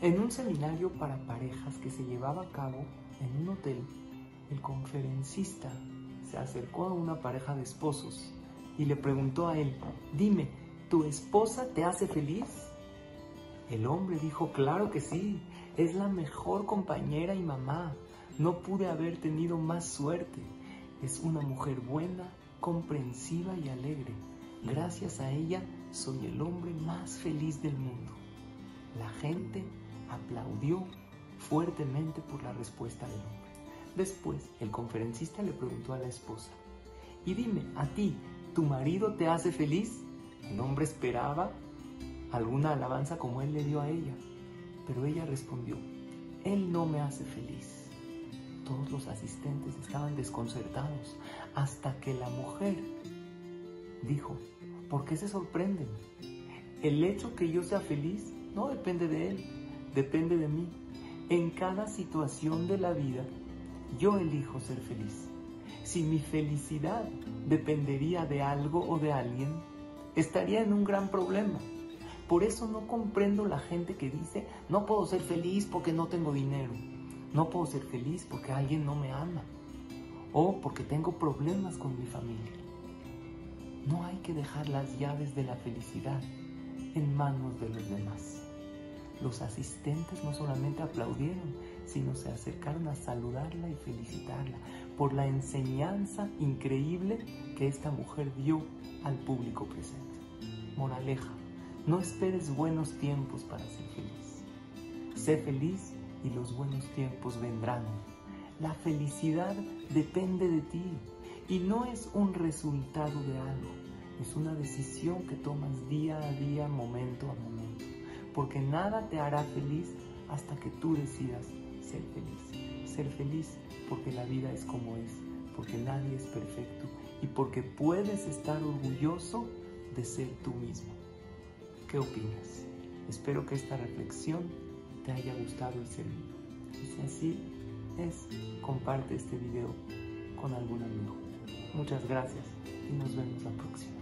En un seminario para parejas que se llevaba a cabo en un hotel, el conferencista se acercó a una pareja de esposos y le preguntó a él, dime, ¿tu esposa te hace feliz? El hombre dijo, claro que sí, es la mejor compañera y mamá. No pude haber tenido más suerte. Es una mujer buena, comprensiva y alegre. Gracias a ella soy el hombre más feliz del mundo. La gente aplaudió fuertemente por la respuesta del hombre. Después, el conferencista le preguntó a la esposa, y dime, ¿a ti, tu marido te hace feliz? El hombre esperaba alguna alabanza como él le dio a ella, pero ella respondió, él no me hace feliz. Todos los asistentes estaban desconcertados hasta que la mujer dijo, ¿por qué se sorprenden? El hecho que yo sea feliz no depende de él, depende de mí. En cada situación de la vida, yo elijo ser feliz. Si mi felicidad dependería de algo o de alguien, estaría en un gran problema. Por eso no comprendo la gente que dice, no puedo ser feliz porque no tengo dinero. No puedo ser feliz porque alguien no me ama. O porque tengo problemas con mi familia. No hay que dejar las llaves de la felicidad en manos de los demás. Los asistentes no solamente aplaudieron, sino se acercaron a saludarla y felicitarla por la enseñanza increíble que esta mujer dio al público presente. Moraleja, no esperes buenos tiempos para ser feliz. Sé feliz y los buenos tiempos vendrán. La felicidad depende de ti y no es un resultado de algo, es una decisión que tomas día a día, momento a momento, porque nada te hará feliz hasta que tú decidas ser feliz. Ser feliz porque la vida es como es, porque nadie es perfecto y porque puedes estar orgulloso de ser tú mismo. ¿Qué opinas? Espero que esta reflexión te haya gustado y servido. Y si así es, comparte este video con algún amigo. Muchas gracias y nos vemos la próxima.